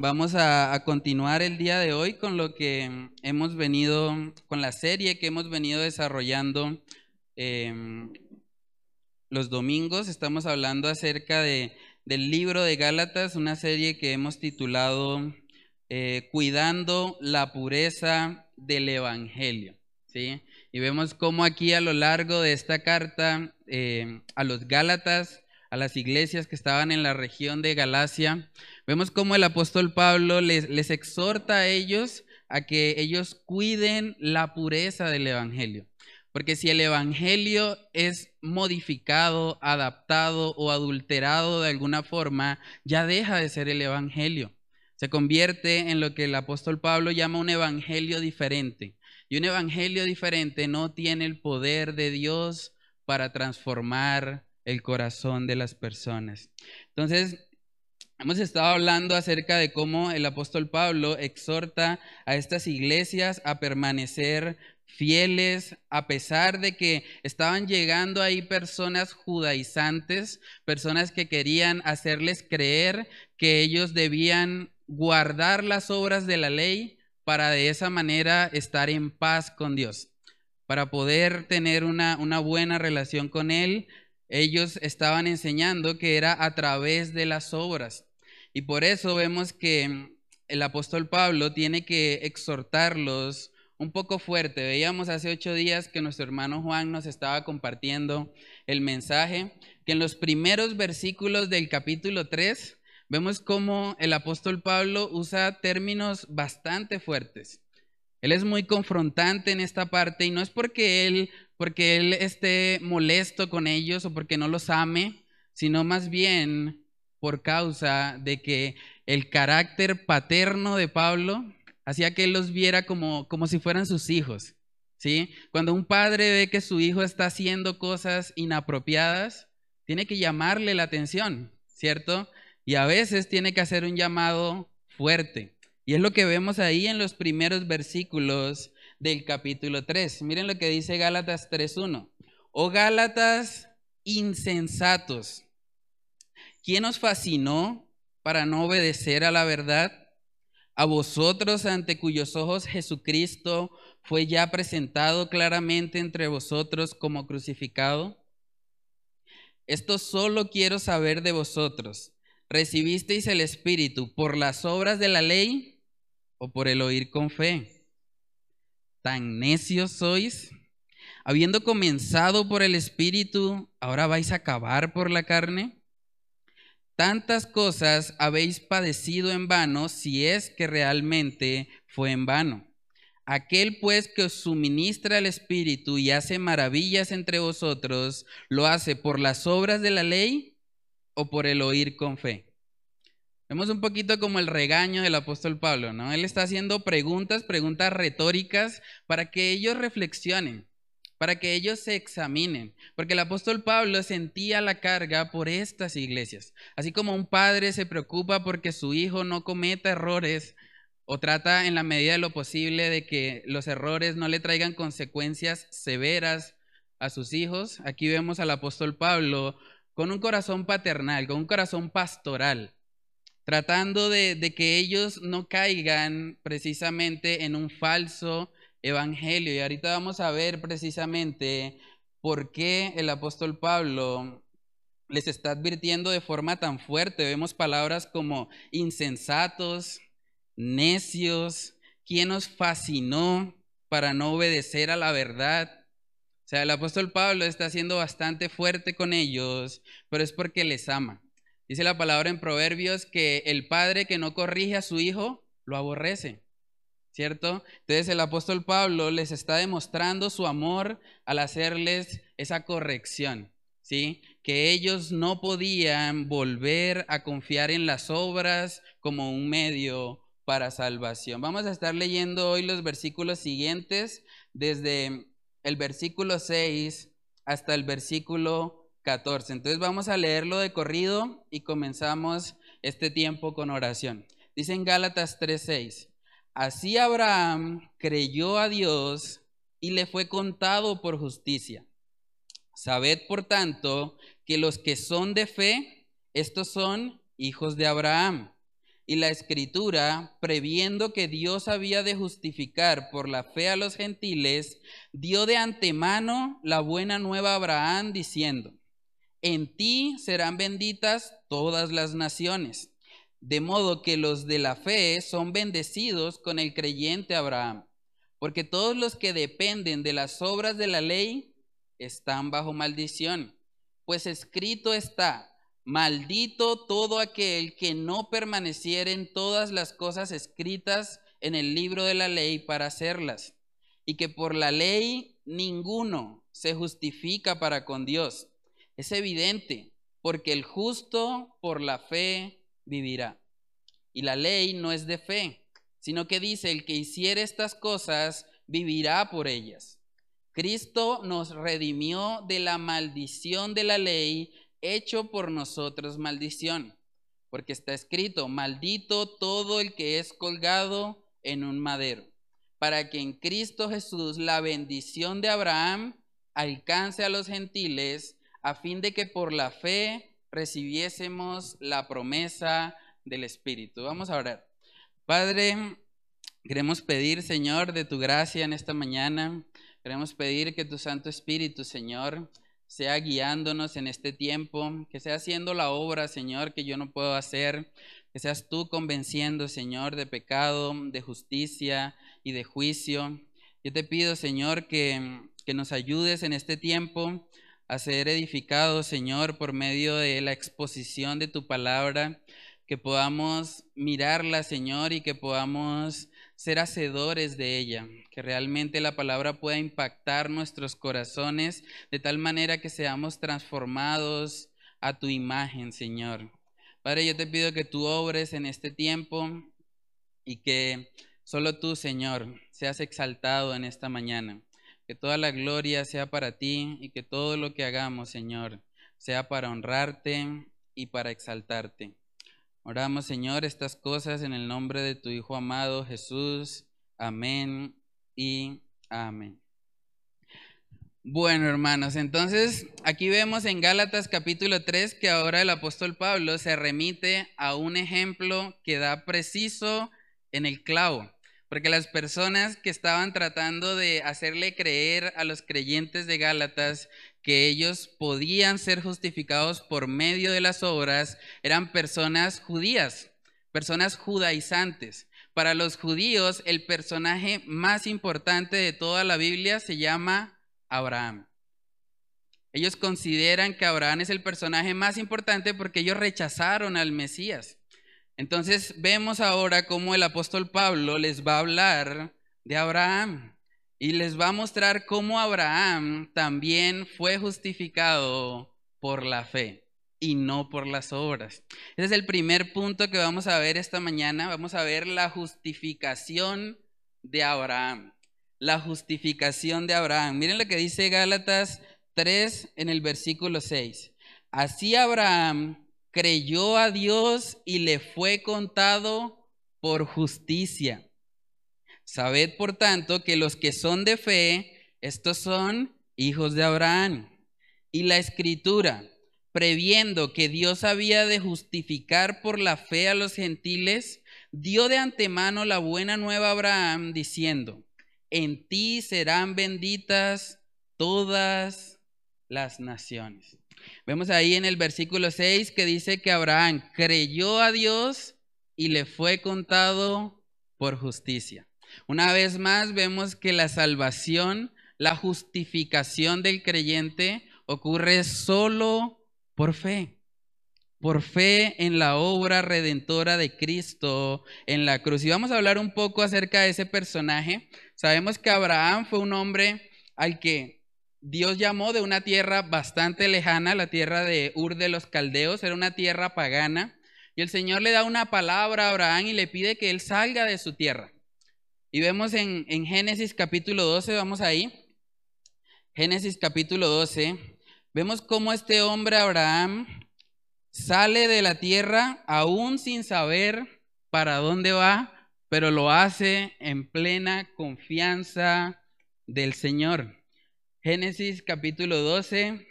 Vamos a, continuar el día de hoy con lo que hemos venido, con la serie que hemos venido desarrollando em, los domingos. Estamos hablando acerca de, del libro de Gálatas, una serie que hemos titulado eh, Cuidando la pureza del Evangelio. ¿sí? Y vemos cómo aquí a lo largo de esta carta eh, a los Gálatas, a las iglesias que estaban en la región de Galacia, Vemos cómo el apóstol Pablo les, exhorta a ellos a que ellos cuiden la pureza del Evangelio. Porque si el Evangelio es modificado, adaptado o adulterado de alguna forma, ya deja de ser el Evangelio. Se convierte en lo que el apóstol Pablo llama un Evangelio diferente. Y un Evangelio diferente no tiene el poder de Dios para transformar el corazón de las personas. Entonces, Hemos estado hablando acerca de cómo el apóstol Pablo exhorta a estas iglesias a permanecer fieles, a pesar de que estaban llegando ahí personas judaizantes, personas que querían hacerles creer que ellos debían guardar las obras de la ley para de esa manera estar en paz con Dios, para poder tener una, una buena relación con Él. Ellos estaban enseñando que era a través de las obras. Y por eso vemos que el apóstol Pablo tiene que exhortarlos un poco fuerte. Veíamos hace ocho días que nuestro hermano Juan nos estaba compartiendo el mensaje, que en los primeros versículos del capítulo 3 vemos cómo el apóstol Pablo usa términos bastante fuertes. Él es muy confrontante en esta parte y no es porque él, porque él esté molesto con ellos o porque no los ame, sino más bien por causa de que el carácter paterno de Pablo hacía que él los viera como, como si fueran sus hijos. ¿sí? Cuando un padre ve que su hijo está haciendo cosas inapropiadas, tiene que llamarle la atención, ¿cierto? Y a veces tiene que hacer un llamado fuerte. Y es lo que vemos ahí en los primeros versículos del capítulo 3. Miren lo que dice Gálatas 3.1. Oh Gálatas insensatos ¿Quién os fascinó para no obedecer a la verdad? A vosotros ante cuyos ojos Jesucristo fue ya presentado claramente entre vosotros como crucificado. Esto solo quiero saber de vosotros. ¿Recibisteis el Espíritu por las obras de la ley o por el oír con fe? ¿Tan necios sois? Habiendo comenzado por el Espíritu, ¿ahora vais a acabar por la carne? tantas cosas habéis padecido en vano si es que realmente fue en vano. Aquel pues que os suministra el Espíritu y hace maravillas entre vosotros, ¿lo hace por las obras de la ley o por el oír con fe? Vemos un poquito como el regaño del apóstol Pablo, ¿no? Él está haciendo preguntas, preguntas retóricas para que ellos reflexionen para que ellos se examinen, porque el apóstol Pablo sentía la carga por estas iglesias. Así como un padre se preocupa porque su hijo no cometa errores o trata en la medida de lo posible de que los errores no le traigan consecuencias severas a sus hijos, aquí vemos al apóstol Pablo con un corazón paternal, con un corazón pastoral, tratando de, que ellos no caigan precisamente en un falso evangelio. Y ahorita vamos a ver precisamente por qué el apóstol Pablo les está advirtiendo de forma tan fuerte. Vemos palabras como insensatos, necios, quien nos fascinó para no obedecer a la verdad. O sea, el apóstol Pablo está siendo bastante fuerte con ellos, pero es porque les ama. Dice la palabra en Proverbios que el padre que no corrige a su hijo lo aborrece. ¿cierto? Entonces el apóstol Pablo les está demostrando su amor al hacerles esa corrección, ¿sí? Que ellos no podían volver a confiar en las obras como un medio para salvación. Vamos a estar leyendo hoy los versículos siguientes, desde el versículo 6 hasta el versículo 14. Entonces vamos a leerlo de corrido y comenzamos este tiempo con oración. Dice en Gálatas 3:6, así Abraham creyó a Dios y le fue contado por justicia. Sabed, por tanto, que los que son de fe, estos son hijos de Abraham. Y la escritura, previendo que Dios había de justificar por la fe a los gentiles, dio de antemano la buena nueva a Abraham, diciendo, en ti serán benditas todas las naciones. De modo que los de la fe son bendecidos con el creyente Abraham, porque todos los que dependen de las obras de la ley están bajo maldición. Pues escrito está, maldito todo aquel que no permaneciera en todas las cosas escritas en el libro de la ley para hacerlas, y que por la ley ninguno se justifica para con Dios. Es evidente, porque el justo por la fe vivirá. Y la ley no es de fe, sino que dice, el que hiciere estas cosas vivirá por ellas. Cristo nos redimió de la maldición de la ley, hecho por nosotros maldición, porque está escrito, maldito todo el que es colgado en un madero, para que en Cristo Jesús la bendición de Abraham alcance a los gentiles, a fin de que por la fe recibiésemos la promesa del Espíritu. Vamos a orar. Padre, queremos pedir, Señor, de tu gracia en esta mañana. Queremos pedir que tu Santo Espíritu, Señor, sea guiándonos en este tiempo, que sea haciendo la obra, Señor, que yo no puedo hacer, que seas tú convenciendo, Señor, de pecado, de justicia y de juicio. Yo te pido, Señor, que, que nos ayudes en este tiempo a ser edificados, Señor, por medio de la exposición de tu palabra, que podamos mirarla, Señor, y que podamos ser hacedores de ella, que realmente la palabra pueda impactar nuestros corazones de tal manera que seamos transformados a tu imagen, Señor. Padre, yo te pido que tú obres en este tiempo y que solo tú, Señor, seas exaltado en esta mañana. Que toda la gloria sea para ti y que todo lo que hagamos, Señor, sea para honrarte y para exaltarte. Oramos, Señor, estas cosas en el nombre de tu Hijo amado Jesús. Amén y amén. Bueno, hermanos, entonces aquí vemos en Gálatas capítulo 3 que ahora el apóstol Pablo se remite a un ejemplo que da preciso en el clavo. Porque las personas que estaban tratando de hacerle creer a los creyentes de Gálatas que ellos podían ser justificados por medio de las obras eran personas judías, personas judaizantes. Para los judíos, el personaje más importante de toda la Biblia se llama Abraham. Ellos consideran que Abraham es el personaje más importante porque ellos rechazaron al Mesías. Entonces vemos ahora cómo el apóstol Pablo les va a hablar de Abraham y les va a mostrar cómo Abraham también fue justificado por la fe y no por las obras. Ese es el primer punto que vamos a ver esta mañana. Vamos a ver la justificación de Abraham. La justificación de Abraham. Miren lo que dice Gálatas 3 en el versículo 6. Así Abraham creyó a Dios y le fue contado por justicia. Sabed, por tanto, que los que son de fe, estos son hijos de Abraham. Y la escritura, previendo que Dios había de justificar por la fe a los gentiles, dio de antemano la buena nueva a Abraham, diciendo, en ti serán benditas todas las naciones. Vemos ahí en el versículo 6 que dice que Abraham creyó a Dios y le fue contado por justicia. Una vez más vemos que la salvación, la justificación del creyente ocurre solo por fe. Por fe en la obra redentora de Cristo en la cruz. Y vamos a hablar un poco acerca de ese personaje. Sabemos que Abraham fue un hombre al que Dios llamó de una tierra bastante lejana, la tierra de Ur de los Caldeos, era una tierra pagana, y el Señor le da una palabra a Abraham y le pide que él salga de su tierra. Y vemos en, Génesis capítulo 12, vamos ahí, Génesis capítulo 12, vemos cómo este hombre Abraham sale de la tierra aún sin saber para dónde va, pero lo hace en plena confianza del Señor. Génesis capítulo 12,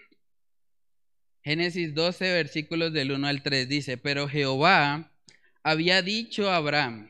Génesis 12 versículos del 1 al 3 dice, pero Jehová había dicho a Abraham,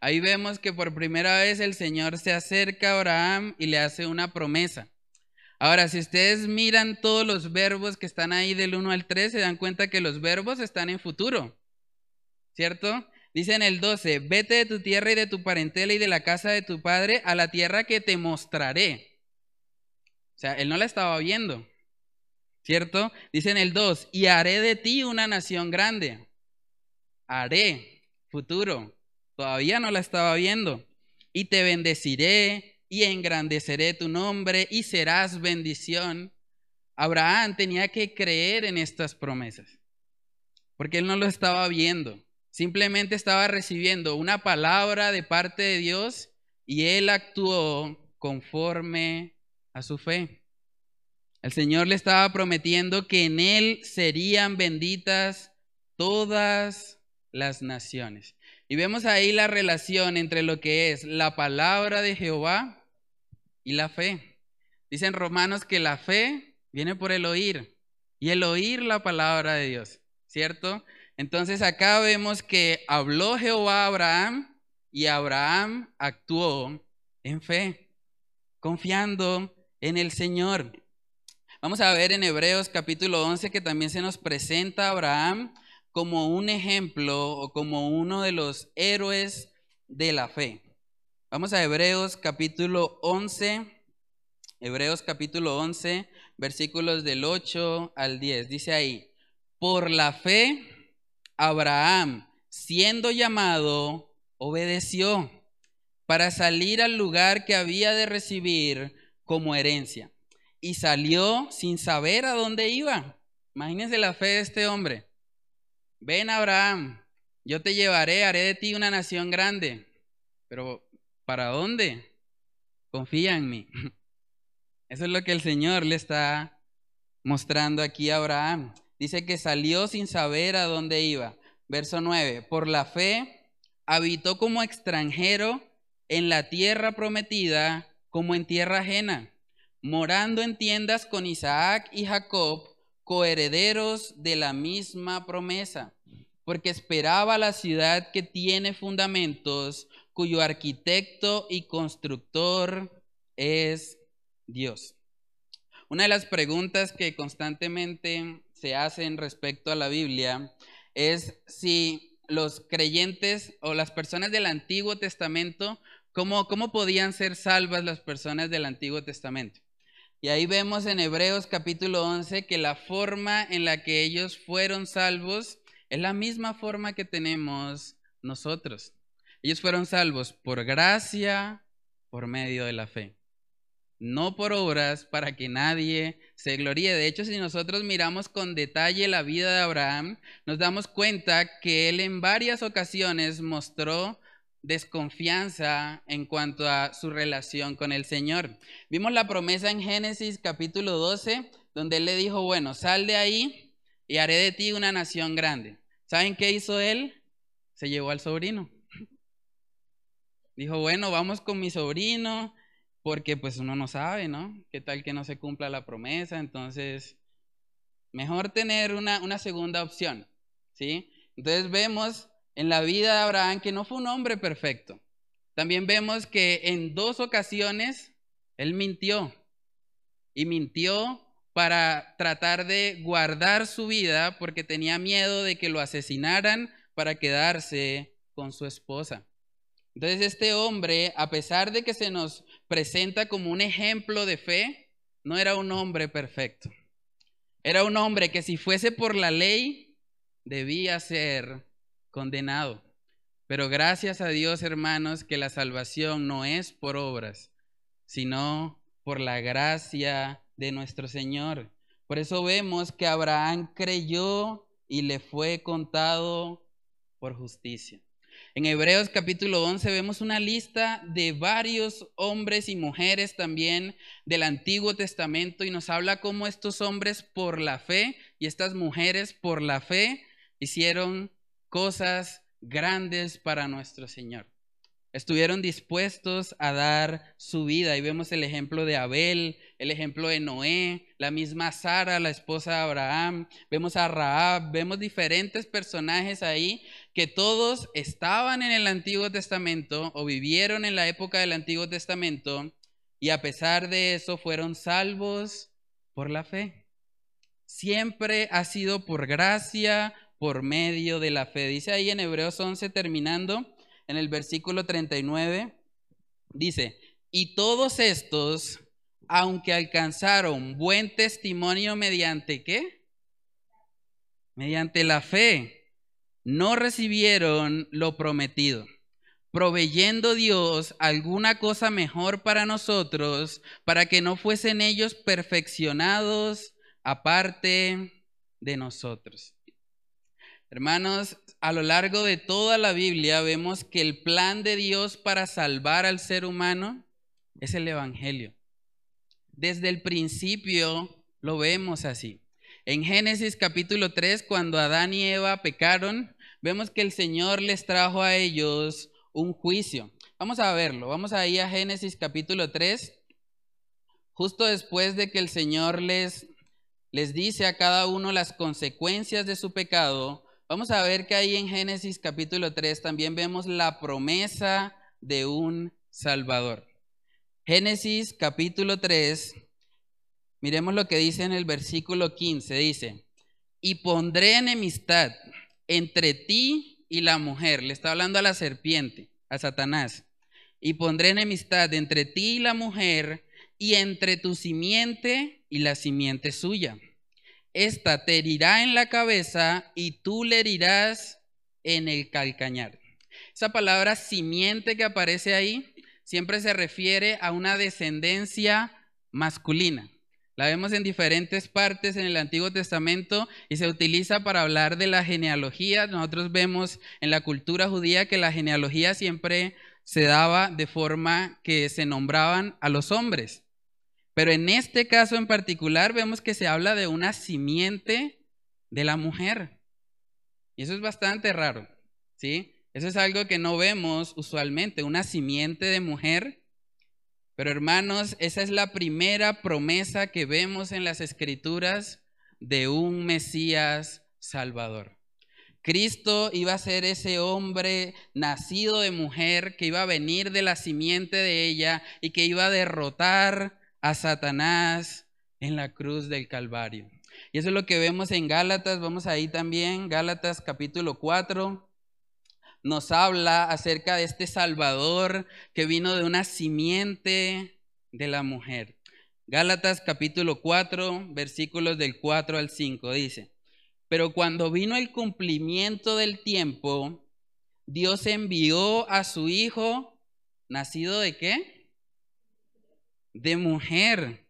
Ahí vemos que por primera vez el Señor se acerca a Abraham y le hace una promesa. Ahora, si ustedes miran todos los verbos que están ahí del 1 al 3, se dan cuenta que los verbos están en futuro, ¿cierto? Dice en el 12, vete de tu tierra y de tu parentela y de la casa de tu padre a la tierra que te mostraré. O sea, él no la estaba viendo, ¿cierto? Dice en el 2, y haré de ti una nación grande. Haré, futuro, todavía no la estaba viendo. Y te bendeciré y engrandeceré tu nombre y serás bendición. Abraham tenía que creer en estas promesas, porque él no lo estaba viendo, simplemente estaba recibiendo una palabra de parte de Dios y él actuó conforme a su fe. El Señor le estaba prometiendo que en él serían benditas todas las naciones. Y vemos ahí la relación entre lo que es la palabra de Jehová y la fe. Dicen romanos que la fe viene por el oír y el oír la palabra de Dios, ¿cierto? Entonces acá vemos que habló Jehová a Abraham y Abraham actuó en fe, confiando en el Señor. Vamos a ver en Hebreos capítulo 11 que también se nos presenta Abraham como un ejemplo o como uno de los héroes de la fe. Vamos a Hebreos capítulo 11, Hebreos capítulo 11, versículos del 8 al 10. Dice ahí, por la fe, Abraham, siendo llamado, obedeció para salir al lugar que había de recibir como herencia. Y salió sin saber a dónde iba. Imagínense la fe de este hombre. Ven Abraham, yo te llevaré, haré de ti una nación grande. Pero ¿Para dónde? Confía en mí. Eso es lo que el Señor le está mostrando aquí a Abraham. Dice que salió sin saber a dónde iba. Verso 9. Por la fe habitó como extranjero en la tierra prometida como en tierra ajena, morando en tiendas con Isaac y Jacob, coherederos de la misma promesa, porque esperaba la ciudad que tiene fundamentos cuyo arquitecto y constructor es Dios. Una de las preguntas que constantemente se hacen respecto a la Biblia es si los creyentes o las personas del Antiguo Testamento, ¿cómo, cómo podían ser salvas las personas del Antiguo Testamento? Y ahí vemos en Hebreos capítulo 11 que la forma en la que ellos fueron salvos es la misma forma que tenemos nosotros. Ellos fueron salvos por gracia, por medio de la fe. No por obras para que nadie se gloríe. De hecho, si nosotros miramos con detalle la vida de Abraham, nos damos cuenta que él en varias ocasiones mostró desconfianza en cuanto a su relación con el Señor. Vimos la promesa en Génesis capítulo 12, donde él le dijo, bueno, sal de ahí y haré de ti una nación grande. ¿Saben qué hizo él? Se llevó al sobrino. Dijo, bueno, vamos con mi sobrino, porque pues uno no sabe, ¿no? ¿Qué tal que no se cumpla la promesa? Entonces, mejor tener una, una segunda opción, ¿sí? Entonces vemos en la vida de Abraham que no fue un hombre perfecto. También vemos que en dos ocasiones él mintió y mintió para tratar de guardar su vida porque tenía miedo de que lo asesinaran para quedarse con su esposa. Entonces este hombre, a pesar de que se nos presenta como un ejemplo de fe, no era un hombre perfecto. Era un hombre que si fuese por la ley, debía ser condenado. Pero gracias a Dios, hermanos, que la salvación no es por obras, sino por la gracia de nuestro Señor. Por eso vemos que Abraham creyó y le fue contado por justicia. En Hebreos capítulo 11 vemos una lista de varios hombres y mujeres también del Antiguo Testamento y nos habla cómo estos hombres por la fe y estas mujeres por la fe hicieron cosas grandes para nuestro Señor. Estuvieron dispuestos a dar su vida y vemos el ejemplo de Abel, el ejemplo de Noé, la misma Sara, la esposa de Abraham, vemos a Raab, vemos diferentes personajes ahí que todos estaban en el Antiguo Testamento o vivieron en la época del Antiguo Testamento y a pesar de eso fueron salvos por la fe. Siempre ha sido por gracia, por medio de la fe. Dice ahí en Hebreos 11 terminando, en el versículo 39, dice, y todos estos, aunque alcanzaron buen testimonio mediante qué? Mediante la fe, no recibieron lo prometido, proveyendo Dios alguna cosa mejor para nosotros, para que no fuesen ellos perfeccionados aparte de nosotros. Hermanos, a lo largo de toda la Biblia vemos que el plan de Dios para salvar al ser humano es el Evangelio. Desde el principio lo vemos así. En Génesis capítulo 3, cuando Adán y Eva pecaron, vemos que el Señor les trajo a ellos un juicio. Vamos a verlo, vamos ahí a Génesis capítulo 3, justo después de que el Señor les, les dice a cada uno las consecuencias de su pecado, Vamos a ver que ahí en Génesis capítulo 3 también vemos la promesa de un Salvador. Génesis capítulo 3, miremos lo que dice en el versículo 15, dice, y pondré enemistad entre ti y la mujer, le está hablando a la serpiente, a Satanás, y pondré enemistad entre ti y la mujer, y entre tu simiente y la simiente suya esta te herirá en la cabeza y tú le herirás en el calcañar. Esa palabra simiente que aparece ahí siempre se refiere a una descendencia masculina. La vemos en diferentes partes en el Antiguo Testamento y se utiliza para hablar de la genealogía. Nosotros vemos en la cultura judía que la genealogía siempre se daba de forma que se nombraban a los hombres. Pero en este caso en particular vemos que se habla de una simiente de la mujer. Y eso es bastante raro, ¿sí? Eso es algo que no vemos usualmente, una simiente de mujer. Pero hermanos, esa es la primera promesa que vemos en las escrituras de un Mesías Salvador. Cristo iba a ser ese hombre nacido de mujer que iba a venir de la simiente de ella y que iba a derrotar a Satanás en la cruz del Calvario. Y eso es lo que vemos en Gálatas, vamos ahí también, Gálatas capítulo 4, nos habla acerca de este Salvador que vino de una simiente de la mujer. Gálatas capítulo 4, versículos del 4 al 5 dice, pero cuando vino el cumplimiento del tiempo, Dios envió a su Hijo, nacido de qué? De mujer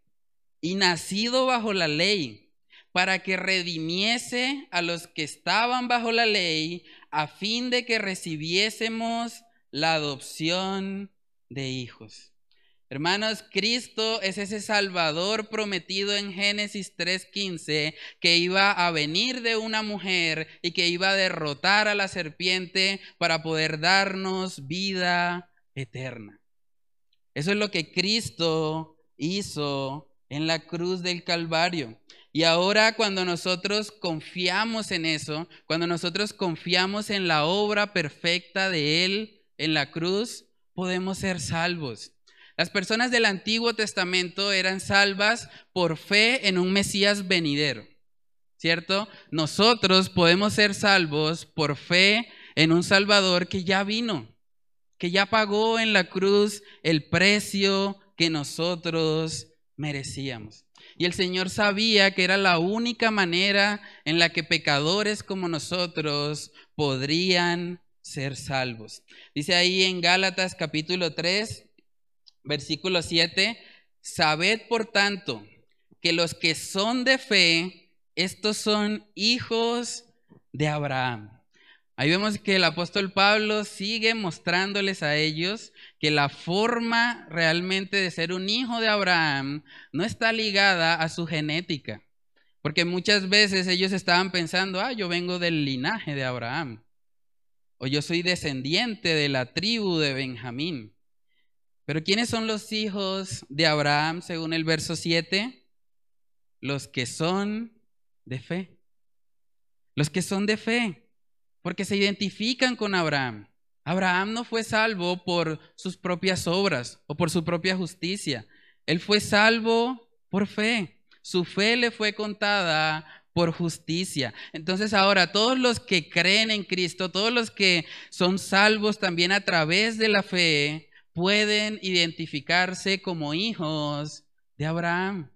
y nacido bajo la ley, para que redimiese a los que estaban bajo la ley, a fin de que recibiésemos la adopción de hijos. Hermanos, Cristo es ese Salvador prometido en Génesis 3:15 que iba a venir de una mujer y que iba a derrotar a la serpiente para poder darnos vida eterna. Eso es lo que Cristo hizo en la cruz del Calvario. Y ahora cuando nosotros confiamos en eso, cuando nosotros confiamos en la obra perfecta de Él en la cruz, podemos ser salvos. Las personas del Antiguo Testamento eran salvas por fe en un Mesías venidero, ¿cierto? Nosotros podemos ser salvos por fe en un Salvador que ya vino que ya pagó en la cruz el precio que nosotros merecíamos. Y el Señor sabía que era la única manera en la que pecadores como nosotros podrían ser salvos. Dice ahí en Gálatas capítulo 3, versículo 7, sabed por tanto que los que son de fe, estos son hijos de Abraham. Ahí vemos que el apóstol Pablo sigue mostrándoles a ellos que la forma realmente de ser un hijo de Abraham no está ligada a su genética. Porque muchas veces ellos estaban pensando, ah, yo vengo del linaje de Abraham. O yo soy descendiente de la tribu de Benjamín. Pero ¿quiénes son los hijos de Abraham según el verso 7? Los que son de fe. Los que son de fe porque se identifican con Abraham. Abraham no fue salvo por sus propias obras o por su propia justicia. Él fue salvo por fe. Su fe le fue contada por justicia. Entonces ahora todos los que creen en Cristo, todos los que son salvos también a través de la fe, pueden identificarse como hijos de Abraham.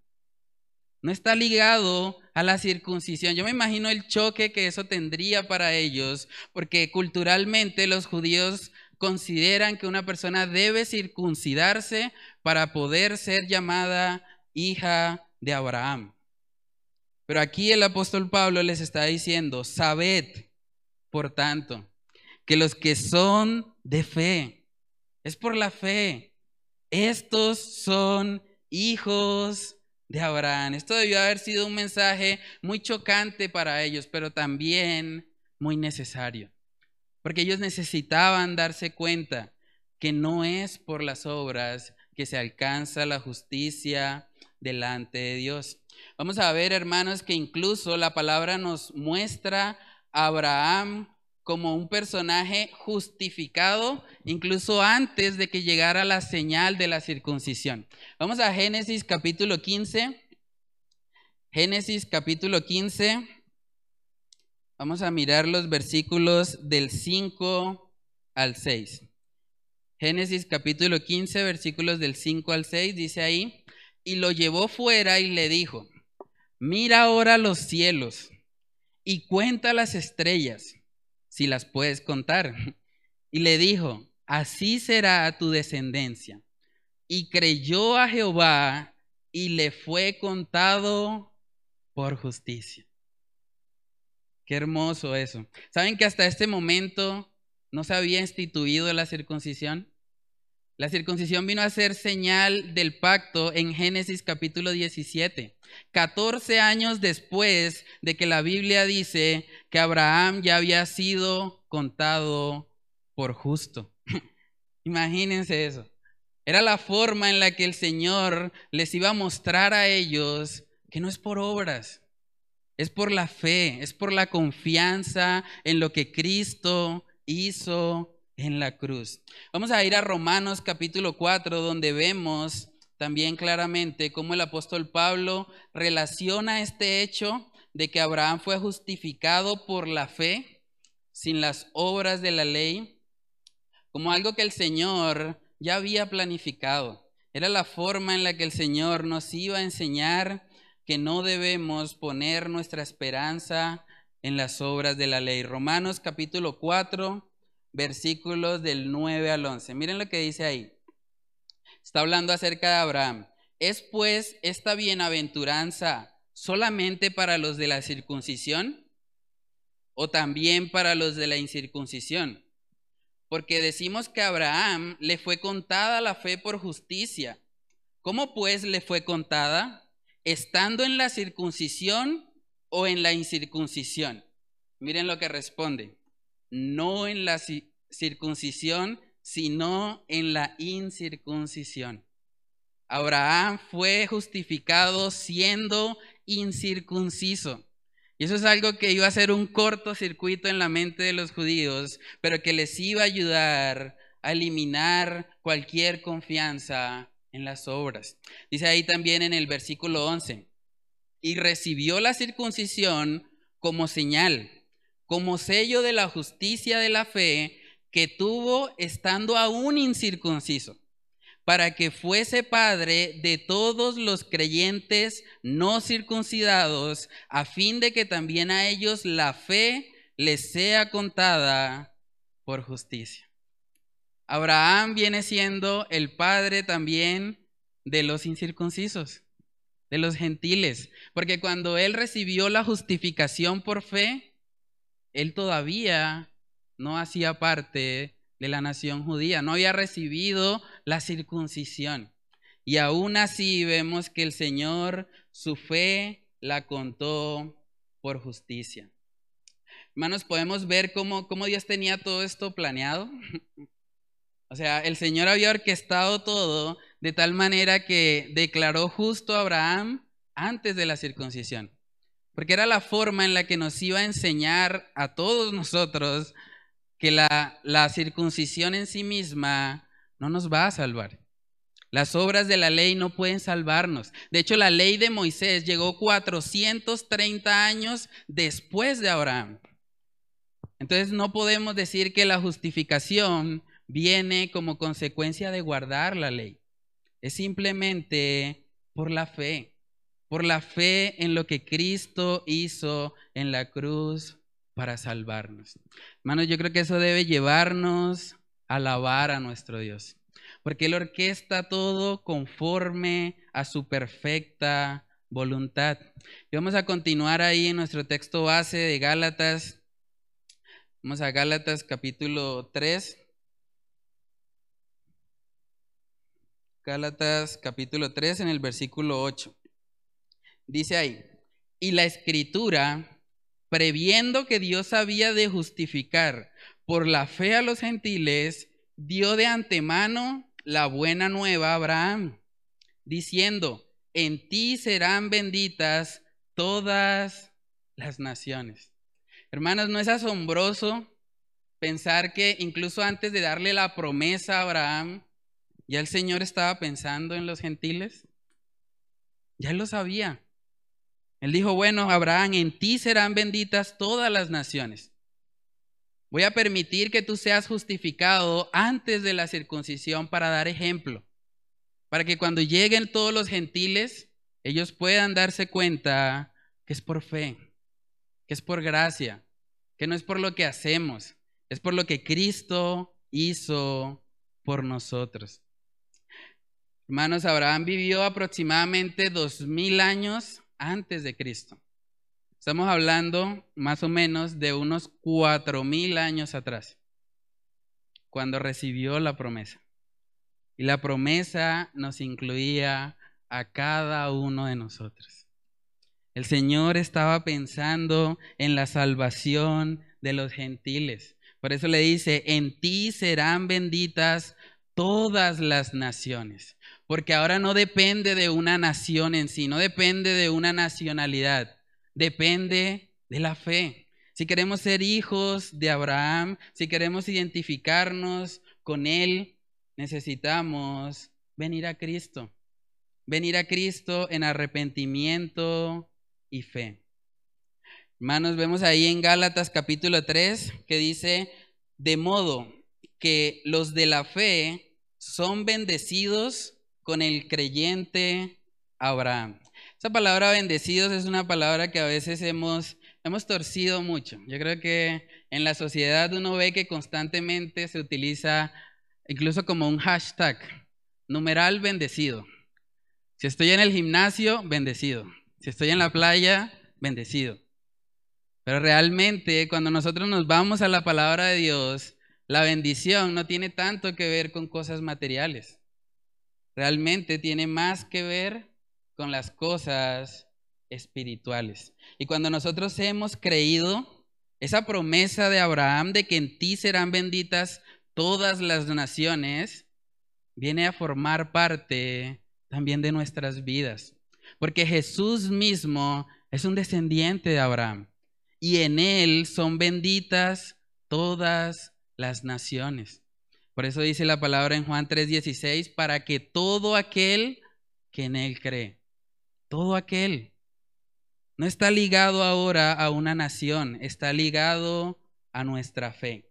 No está ligado a la circuncisión. Yo me imagino el choque que eso tendría para ellos, porque culturalmente los judíos consideran que una persona debe circuncidarse para poder ser llamada hija de Abraham. Pero aquí el apóstol Pablo les está diciendo, sabed, por tanto, que los que son de fe, es por la fe, estos son hijos de Abraham. Esto debió haber sido un mensaje muy chocante para ellos, pero también muy necesario. Porque ellos necesitaban darse cuenta que no es por las obras que se alcanza la justicia delante de Dios. Vamos a ver, hermanos, que incluso la palabra nos muestra a Abraham como un personaje justificado incluso antes de que llegara la señal de la circuncisión. Vamos a Génesis capítulo 15. Génesis capítulo 15. Vamos a mirar los versículos del 5 al 6. Génesis capítulo 15, versículos del 5 al 6, dice ahí, y lo llevó fuera y le dijo, mira ahora los cielos y cuenta las estrellas si las puedes contar. Y le dijo, así será tu descendencia. Y creyó a Jehová y le fue contado por justicia. Qué hermoso eso. ¿Saben que hasta este momento no se había instituido la circuncisión? La circuncisión vino a ser señal del pacto en Génesis capítulo 17. 14 años después de que la Biblia dice que Abraham ya había sido contado por justo. Imagínense eso. Era la forma en la que el Señor les iba a mostrar a ellos que no es por obras, es por la fe, es por la confianza en lo que Cristo hizo en la cruz. Vamos a ir a Romanos capítulo 4, donde vemos también claramente cómo el apóstol Pablo relaciona este hecho de que Abraham fue justificado por la fe sin las obras de la ley como algo que el Señor ya había planificado. Era la forma en la que el Señor nos iba a enseñar que no debemos poner nuestra esperanza en las obras de la ley. Romanos capítulo 4, versículos del 9 al 11. Miren lo que dice ahí. Está hablando acerca de Abraham. ¿Es pues esta bienaventuranza solamente para los de la circuncisión o también para los de la incircuncisión? Porque decimos que a Abraham le fue contada la fe por justicia. ¿Cómo pues le fue contada? ¿Estando en la circuncisión o en la incircuncisión? Miren lo que responde. No en la circuncisión, sino en la incircuncisión. Abraham fue justificado siendo incircunciso. Y eso es algo que iba a ser un cortocircuito en la mente de los judíos, pero que les iba a ayudar a eliminar cualquier confianza en las obras. Dice ahí también en el versículo 11, y recibió la circuncisión como señal, como sello de la justicia de la fe que tuvo estando aún incircunciso, para que fuese padre de todos los creyentes no circuncidados, a fin de que también a ellos la fe les sea contada por justicia. Abraham viene siendo el padre también de los incircuncisos, de los gentiles, porque cuando él recibió la justificación por fe, él todavía no hacía parte de la nación judía, no había recibido la circuncisión. Y aún así vemos que el Señor su fe la contó por justicia. Hermanos, podemos ver cómo, cómo Dios tenía todo esto planeado. o sea, el Señor había orquestado todo de tal manera que declaró justo a Abraham antes de la circuncisión. Porque era la forma en la que nos iba a enseñar a todos nosotros que la, la circuncisión en sí misma no nos va a salvar. Las obras de la ley no pueden salvarnos. De hecho, la ley de Moisés llegó 430 años después de Abraham. Entonces no podemos decir que la justificación viene como consecuencia de guardar la ley. Es simplemente por la fe, por la fe en lo que Cristo hizo en la cruz para salvarnos. Hermanos, yo creo que eso debe llevarnos a alabar a nuestro Dios porque Él orquesta todo conforme a su perfecta voluntad. Y vamos a continuar ahí en nuestro texto base de Gálatas. Vamos a Gálatas capítulo 3. Gálatas capítulo 3 en el versículo 8. Dice ahí, y la escritura, previendo que Dios había de justificar por la fe a los gentiles, dio de antemano la buena nueva a Abraham, diciendo, en ti serán benditas todas las naciones. Hermanos, ¿no es asombroso pensar que incluso antes de darle la promesa a Abraham, ya el Señor estaba pensando en los gentiles? Ya lo sabía. Él dijo, bueno, Abraham, en ti serán benditas todas las naciones. Voy a permitir que tú seas justificado antes de la circuncisión para dar ejemplo, para que cuando lleguen todos los gentiles, ellos puedan darse cuenta que es por fe, que es por gracia, que no es por lo que hacemos, es por lo que Cristo hizo por nosotros. Hermanos, Abraham vivió aproximadamente dos mil años antes de Cristo. Estamos hablando más o menos de unos cuatro mil años atrás, cuando recibió la promesa. Y la promesa nos incluía a cada uno de nosotros. El Señor estaba pensando en la salvación de los gentiles. Por eso le dice, en ti serán benditas todas las naciones. Porque ahora no depende de una nación en sí, no depende de una nacionalidad depende de la fe. Si queremos ser hijos de Abraham, si queremos identificarnos con Él, necesitamos venir a Cristo. Venir a Cristo en arrepentimiento y fe. Hermanos, vemos ahí en Gálatas capítulo 3 que dice, de modo que los de la fe son bendecidos con el creyente Abraham. Esa palabra bendecidos es una palabra que a veces hemos, hemos torcido mucho. Yo creo que en la sociedad uno ve que constantemente se utiliza incluso como un hashtag, numeral bendecido. Si estoy en el gimnasio, bendecido. Si estoy en la playa, bendecido. Pero realmente cuando nosotros nos vamos a la palabra de Dios, la bendición no tiene tanto que ver con cosas materiales. Realmente tiene más que ver con las cosas espirituales. Y cuando nosotros hemos creído esa promesa de Abraham de que en ti serán benditas todas las naciones, viene a formar parte también de nuestras vidas. Porque Jesús mismo es un descendiente de Abraham y en él son benditas todas las naciones. Por eso dice la palabra en Juan 3:16, para que todo aquel que en él cree todo aquel. No está ligado ahora a una nación, está ligado a nuestra fe.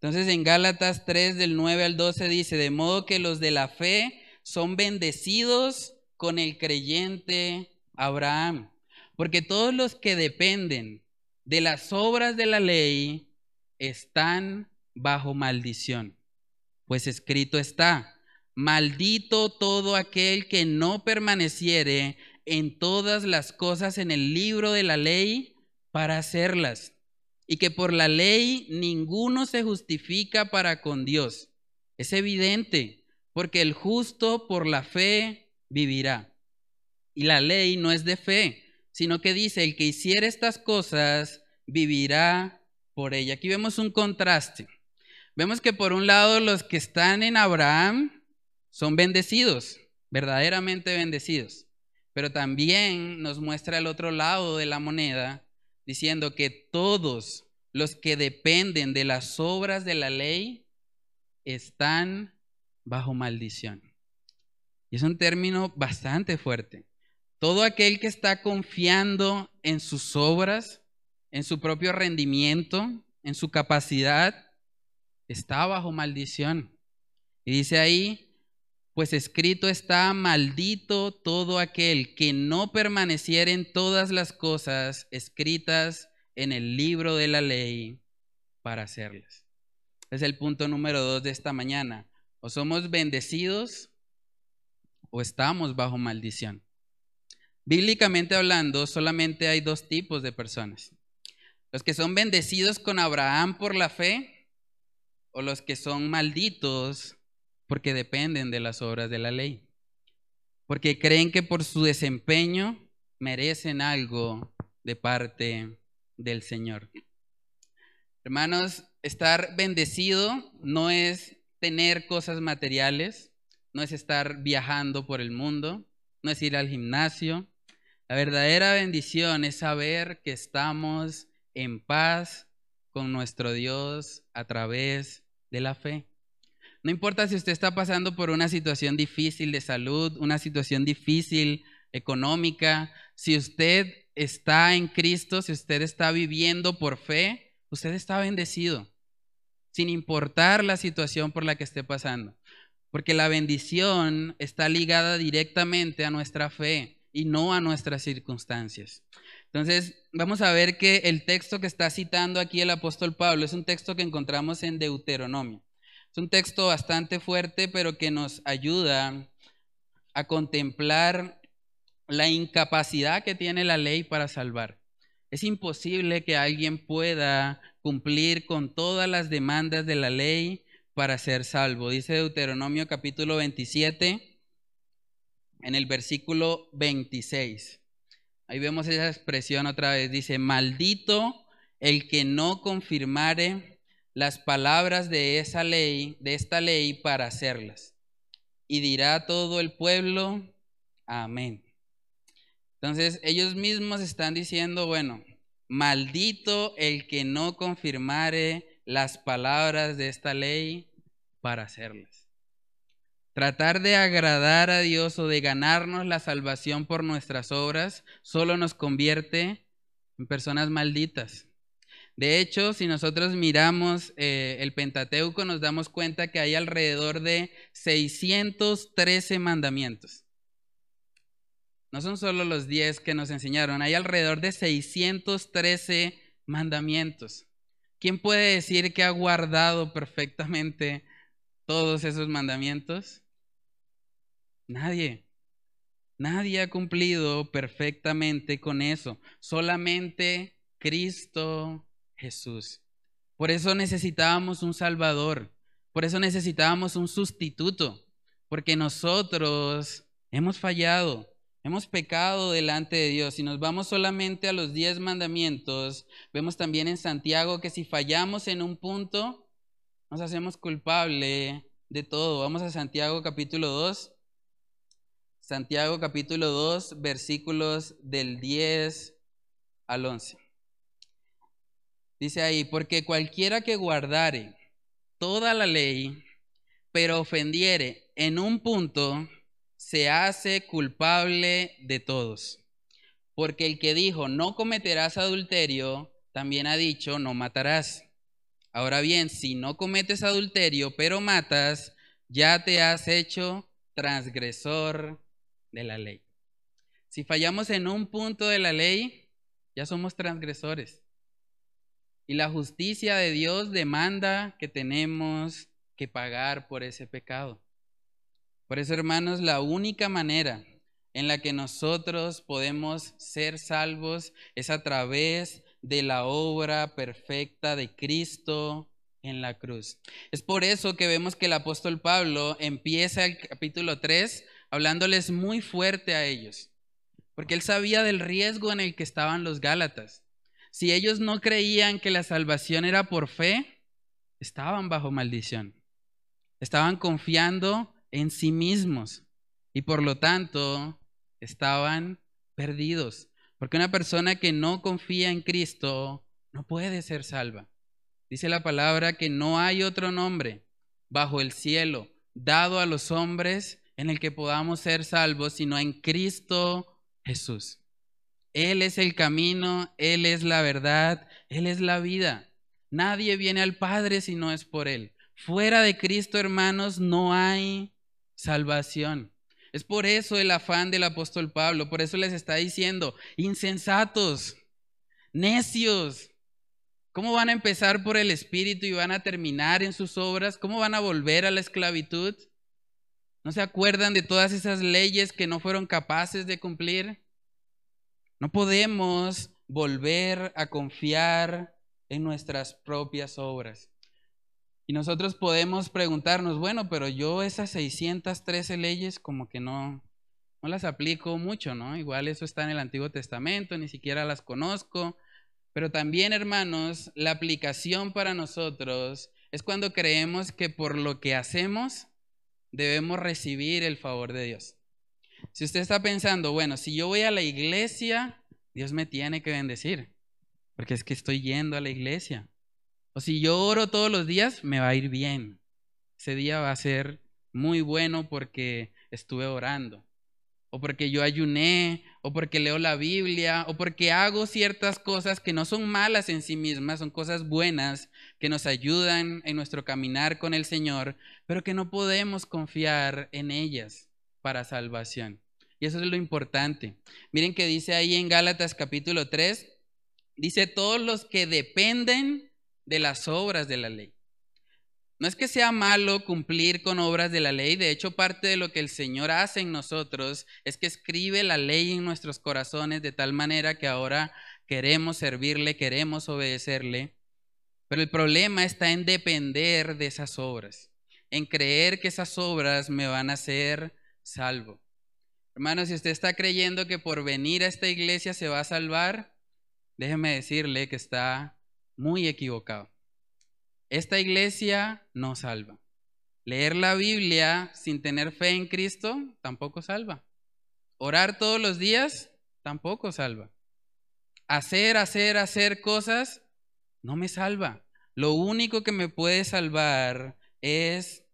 Entonces en Gálatas 3 del 9 al 12 dice, de modo que los de la fe son bendecidos con el creyente Abraham, porque todos los que dependen de las obras de la ley están bajo maldición. Pues escrito está, maldito todo aquel que no permaneciere en todas las cosas en el libro de la ley para hacerlas. Y que por la ley ninguno se justifica para con Dios. Es evidente, porque el justo por la fe vivirá. Y la ley no es de fe, sino que dice, el que hiciera estas cosas vivirá por ella. Aquí vemos un contraste. Vemos que por un lado los que están en Abraham son bendecidos, verdaderamente bendecidos. Pero también nos muestra el otro lado de la moneda, diciendo que todos los que dependen de las obras de la ley están bajo maldición. Y es un término bastante fuerte. Todo aquel que está confiando en sus obras, en su propio rendimiento, en su capacidad, está bajo maldición. Y dice ahí, pues escrito está, maldito todo aquel que no permaneciera en todas las cosas escritas en el libro de la ley para hacerlas. Es el punto número dos de esta mañana. O somos bendecidos o estamos bajo maldición. Bíblicamente hablando, solamente hay dos tipos de personas. Los que son bendecidos con Abraham por la fe o los que son malditos porque dependen de las obras de la ley, porque creen que por su desempeño merecen algo de parte del Señor. Hermanos, estar bendecido no es tener cosas materiales, no es estar viajando por el mundo, no es ir al gimnasio. La verdadera bendición es saber que estamos en paz con nuestro Dios a través de la fe. No importa si usted está pasando por una situación difícil de salud, una situación difícil económica, si usted está en Cristo, si usted está viviendo por fe, usted está bendecido, sin importar la situación por la que esté pasando. Porque la bendición está ligada directamente a nuestra fe y no a nuestras circunstancias. Entonces, vamos a ver que el texto que está citando aquí el apóstol Pablo es un texto que encontramos en Deuteronomio. Es un texto bastante fuerte, pero que nos ayuda a contemplar la incapacidad que tiene la ley para salvar. Es imposible que alguien pueda cumplir con todas las demandas de la ley para ser salvo. Dice Deuteronomio capítulo 27 en el versículo 26. Ahí vemos esa expresión otra vez. Dice, maldito el que no confirmare las palabras de esa ley, de esta ley para hacerlas. Y dirá todo el pueblo, amén. Entonces ellos mismos están diciendo, bueno, maldito el que no confirmare las palabras de esta ley para hacerlas. Tratar de agradar a Dios o de ganarnos la salvación por nuestras obras solo nos convierte en personas malditas. De hecho, si nosotros miramos eh, el Pentateuco, nos damos cuenta que hay alrededor de 613 mandamientos. No son solo los 10 que nos enseñaron, hay alrededor de 613 mandamientos. ¿Quién puede decir que ha guardado perfectamente todos esos mandamientos? Nadie. Nadie ha cumplido perfectamente con eso. Solamente Cristo Jesús. Por eso necesitábamos un Salvador, por eso necesitábamos un sustituto, porque nosotros hemos fallado, hemos pecado delante de Dios. Si nos vamos solamente a los diez mandamientos, vemos también en Santiago que si fallamos en un punto, nos hacemos culpable de todo. Vamos a Santiago capítulo 2. Santiago capítulo 2, versículos del 10 al 11. Dice ahí, porque cualquiera que guardare toda la ley, pero ofendiere en un punto, se hace culpable de todos. Porque el que dijo, no cometerás adulterio, también ha dicho, no matarás. Ahora bien, si no cometes adulterio, pero matas, ya te has hecho transgresor de la ley. Si fallamos en un punto de la ley, ya somos transgresores. Y la justicia de Dios demanda que tenemos que pagar por ese pecado. Por eso, hermanos, la única manera en la que nosotros podemos ser salvos es a través de la obra perfecta de Cristo en la cruz. Es por eso que vemos que el apóstol Pablo empieza el capítulo 3 hablándoles muy fuerte a ellos, porque él sabía del riesgo en el que estaban los Gálatas. Si ellos no creían que la salvación era por fe, estaban bajo maldición. Estaban confiando en sí mismos y por lo tanto estaban perdidos. Porque una persona que no confía en Cristo no puede ser salva. Dice la palabra que no hay otro nombre bajo el cielo dado a los hombres en el que podamos ser salvos, sino en Cristo Jesús. Él es el camino, Él es la verdad, Él es la vida. Nadie viene al Padre si no es por Él. Fuera de Cristo, hermanos, no hay salvación. Es por eso el afán del apóstol Pablo, por eso les está diciendo, insensatos, necios, ¿Cómo van a empezar por el Espíritu y van a terminar en sus obras? ¿Cómo van a volver a la esclavitud? ¿No se acuerdan de todas esas leyes que no fueron capaces de cumplir? No podemos volver a confiar en nuestras propias obras. Y nosotros podemos preguntarnos, bueno, pero yo esas 613 leyes como que no, no las aplico mucho, ¿no? Igual eso está en el Antiguo Testamento, ni siquiera las conozco. Pero también, hermanos, la aplicación para nosotros es cuando creemos que por lo que hacemos debemos recibir el favor de Dios. Si usted está pensando, bueno, si yo voy a la iglesia, Dios me tiene que bendecir, porque es que estoy yendo a la iglesia. O si yo oro todos los días, me va a ir bien. Ese día va a ser muy bueno porque estuve orando o porque yo ayuné, o porque leo la Biblia, o porque hago ciertas cosas que no son malas en sí mismas, son cosas buenas que nos ayudan en nuestro caminar con el Señor, pero que no podemos confiar en ellas para salvación. Y eso es lo importante. Miren que dice ahí en Gálatas capítulo 3, dice todos los que dependen de las obras de la ley. No es que sea malo cumplir con obras de la ley, de hecho parte de lo que el Señor hace en nosotros es que escribe la ley en nuestros corazones de tal manera que ahora queremos servirle, queremos obedecerle. Pero el problema está en depender de esas obras, en creer que esas obras me van a hacer salvo. Hermano, si usted está creyendo que por venir a esta iglesia se va a salvar, déjeme decirle que está muy equivocado. Esta iglesia no salva. Leer la Biblia sin tener fe en Cristo tampoco salva. Orar todos los días tampoco salva. Hacer, hacer, hacer cosas no me salva. Lo único que me puede salvar es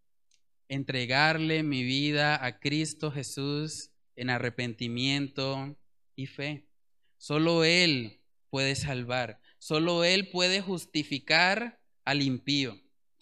entregarle mi vida a Cristo Jesús en arrepentimiento y fe. Solo Él puede salvar. Solo Él puede justificar al impío,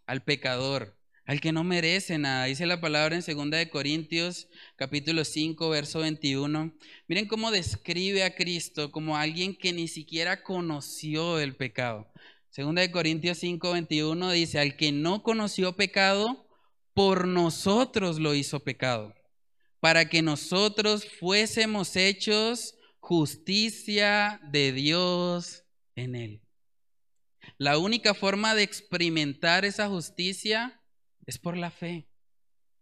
al pecador, al que no merece nada. Dice la palabra en 2 de Corintios capítulo 5 verso 21. Miren cómo describe a Cristo como alguien que ni siquiera conoció el pecado. 2 de Corintios 5 21 dice, al que no conoció pecado, por nosotros lo hizo pecado, para que nosotros fuésemos hechos justicia de Dios en él. La única forma de experimentar esa justicia es por la fe.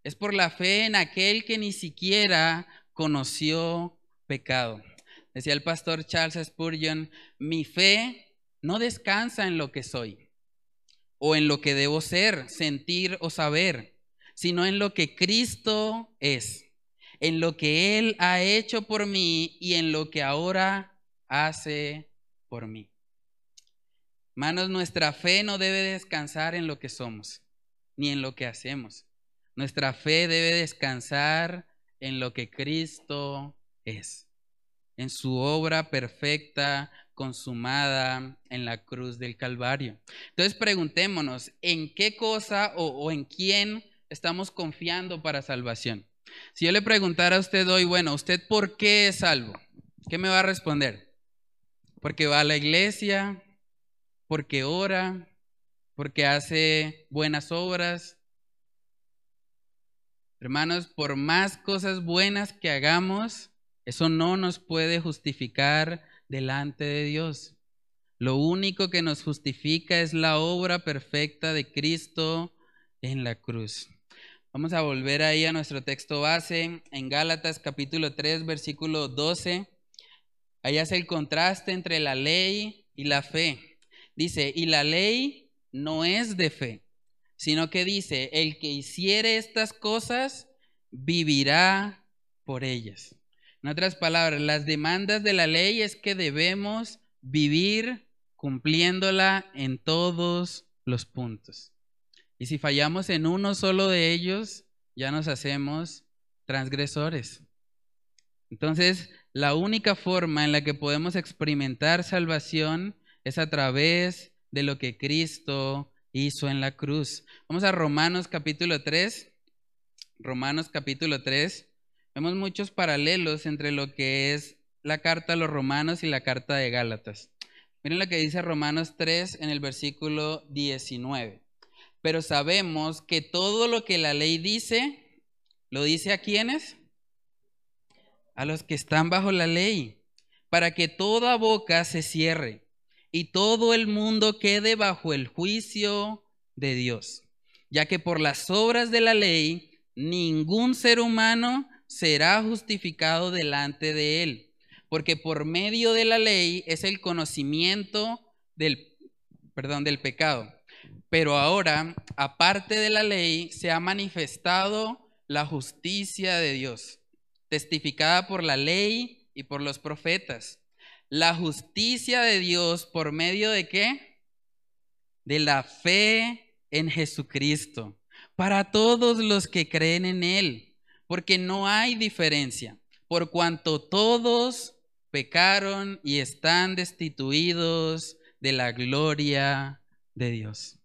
Es por la fe en aquel que ni siquiera conoció pecado. Decía el pastor Charles Spurgeon, mi fe no descansa en lo que soy o en lo que debo ser, sentir o saber, sino en lo que Cristo es, en lo que Él ha hecho por mí y en lo que ahora hace por mí. Hermanos, nuestra fe no debe descansar en lo que somos, ni en lo que hacemos. Nuestra fe debe descansar en lo que Cristo es, en su obra perfecta, consumada en la cruz del Calvario. Entonces preguntémonos, ¿en qué cosa o en quién estamos confiando para salvación? Si yo le preguntara a usted hoy, bueno, ¿usted por qué es salvo? ¿Qué me va a responder? Porque va a la iglesia, porque ora, porque hace buenas obras. Hermanos, por más cosas buenas que hagamos, eso no nos puede justificar delante de Dios. Lo único que nos justifica es la obra perfecta de Cristo en la cruz. Vamos a volver ahí a nuestro texto base en Gálatas capítulo 3 versículo 12. Ahí hace el contraste entre la ley y la fe. Dice, y la ley no es de fe, sino que dice, el que hiciere estas cosas vivirá por ellas. En otras palabras, las demandas de la ley es que debemos vivir cumpliéndola en todos los puntos. Y si fallamos en uno solo de ellos, ya nos hacemos transgresores. Entonces, la única forma en la que podemos experimentar salvación es a través de lo que Cristo hizo en la cruz. Vamos a Romanos capítulo 3. Romanos capítulo 3. Vemos muchos paralelos entre lo que es la carta a los romanos y la carta de Gálatas. Miren lo que dice Romanos 3 en el versículo 19. Pero sabemos que todo lo que la ley dice, lo dice a quienes? A los que están bajo la ley, para que toda boca se cierre y todo el mundo quede bajo el juicio de Dios, ya que por las obras de la ley ningún ser humano será justificado delante de él, porque por medio de la ley es el conocimiento del, perdón, del pecado. Pero ahora, aparte de la ley, se ha manifestado la justicia de Dios, testificada por la ley y por los profetas. La justicia de Dios por medio de qué? De la fe en Jesucristo, para todos los que creen en Él porque no hay diferencia, por cuanto todos pecaron y están destituidos de la gloria de Dios.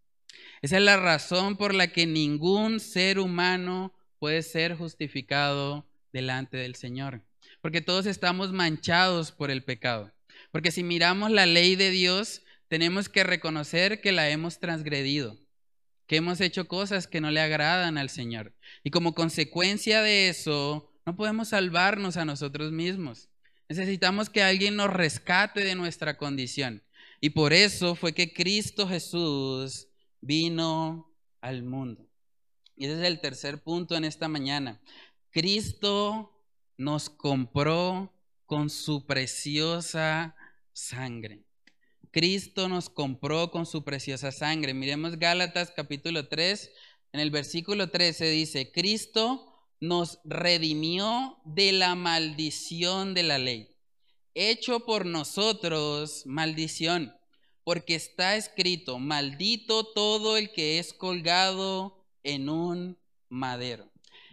Esa es la razón por la que ningún ser humano puede ser justificado delante del Señor, porque todos estamos manchados por el pecado. Porque si miramos la ley de Dios, tenemos que reconocer que la hemos transgredido que hemos hecho cosas que no le agradan al Señor. Y como consecuencia de eso, no podemos salvarnos a nosotros mismos. Necesitamos que alguien nos rescate de nuestra condición. Y por eso fue que Cristo Jesús vino al mundo. Y ese es el tercer punto en esta mañana. Cristo nos compró con su preciosa sangre. Cristo nos compró con su preciosa sangre. Miremos Gálatas capítulo 3, en el versículo 13 dice, Cristo nos redimió de la maldición de la ley, hecho por nosotros maldición, porque está escrito, maldito todo el que es colgado en un madero.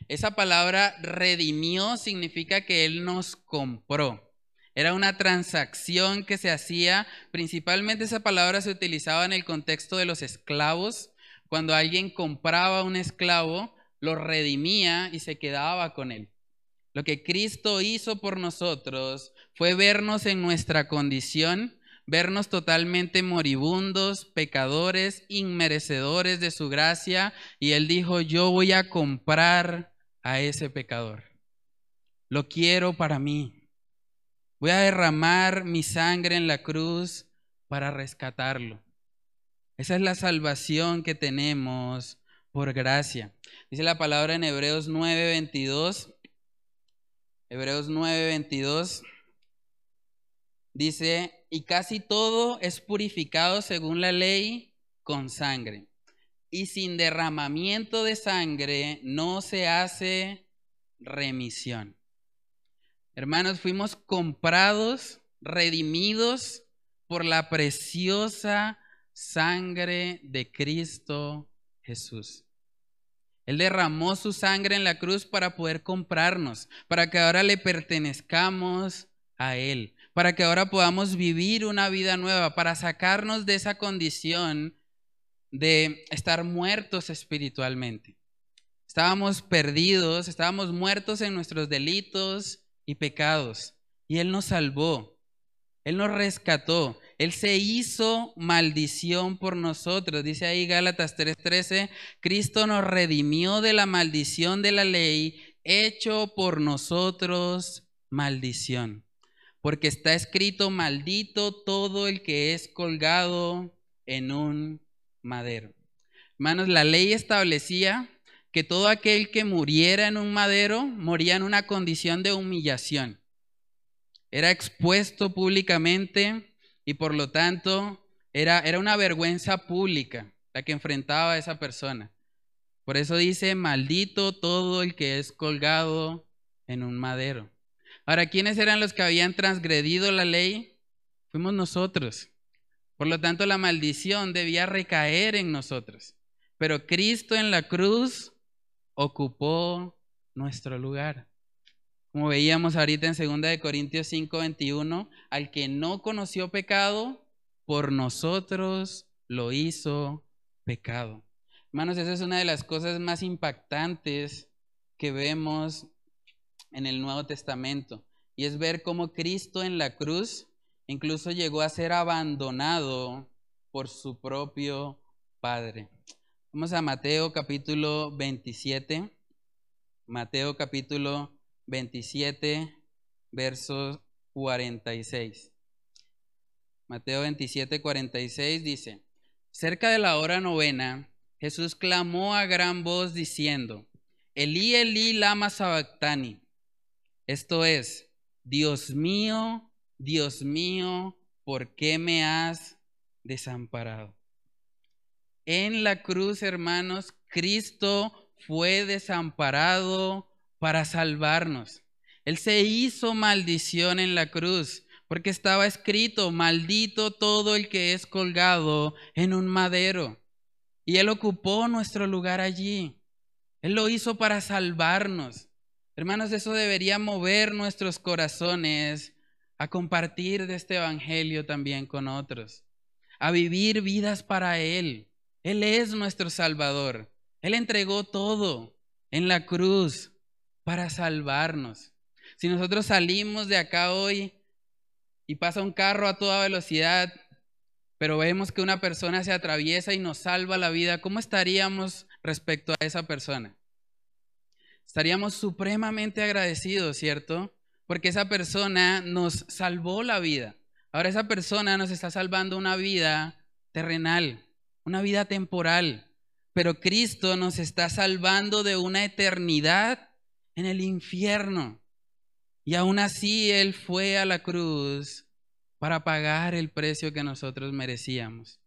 Esa palabra redimió significa que Él nos compró. Era una transacción que se hacía, principalmente esa palabra se utilizaba en el contexto de los esclavos. Cuando alguien compraba un esclavo, lo redimía y se quedaba con él. Lo que Cristo hizo por nosotros fue vernos en nuestra condición, vernos totalmente moribundos, pecadores, inmerecedores de su gracia, y Él dijo, yo voy a comprar a ese pecador. Lo quiero para mí. Voy a derramar mi sangre en la cruz para rescatarlo. Esa es la salvación que tenemos por gracia. Dice la palabra en Hebreos 9:22. Hebreos 9:22 dice, y casi todo es purificado según la ley con sangre. Y sin derramamiento de sangre no se hace remisión. Hermanos, fuimos comprados, redimidos por la preciosa sangre de Cristo Jesús. Él derramó su sangre en la cruz para poder comprarnos, para que ahora le pertenezcamos a Él, para que ahora podamos vivir una vida nueva, para sacarnos de esa condición de estar muertos espiritualmente. Estábamos perdidos, estábamos muertos en nuestros delitos, y pecados. Y Él nos salvó. Él nos rescató. Él se hizo maldición por nosotros. Dice ahí Gálatas 3:13, Cristo nos redimió de la maldición de la ley, hecho por nosotros maldición. Porque está escrito, maldito todo el que es colgado en un madero. Hermanos, la ley establecía que todo aquel que muriera en un madero moría en una condición de humillación. Era expuesto públicamente y por lo tanto era, era una vergüenza pública la que enfrentaba a esa persona. Por eso dice, maldito todo el que es colgado en un madero. Ahora, ¿quiénes eran los que habían transgredido la ley? Fuimos nosotros. Por lo tanto, la maldición debía recaer en nosotros. Pero Cristo en la cruz ocupó nuestro lugar. Como veíamos ahorita en 2 de Corintios 5:21, al que no conoció pecado, por nosotros lo hizo pecado. Hermanos, esa es una de las cosas más impactantes que vemos en el Nuevo Testamento, y es ver cómo Cristo en la cruz incluso llegó a ser abandonado por su propio Padre. Vamos a Mateo capítulo 27. Mateo capítulo 27, verso 46. Mateo 27, 46 dice, cerca de la hora novena, Jesús clamó a gran voz diciendo, Elí, Elí, lama sabactani. Esto es, Dios mío, Dios mío, ¿por qué me has desamparado? En la cruz, hermanos, Cristo fue desamparado para salvarnos. Él se hizo maldición en la cruz porque estaba escrito, maldito todo el que es colgado en un madero. Y Él ocupó nuestro lugar allí. Él lo hizo para salvarnos. Hermanos, eso debería mover nuestros corazones a compartir de este Evangelio también con otros, a vivir vidas para Él. Él es nuestro Salvador. Él entregó todo en la cruz para salvarnos. Si nosotros salimos de acá hoy y pasa un carro a toda velocidad, pero vemos que una persona se atraviesa y nos salva la vida, ¿cómo estaríamos respecto a esa persona? Estaríamos supremamente agradecidos, ¿cierto? Porque esa persona nos salvó la vida. Ahora esa persona nos está salvando una vida terrenal, una vida temporal, pero Cristo nos está salvando de una eternidad en el infierno. Y aún así Él fue a la cruz para pagar el precio que nosotros merecíamos.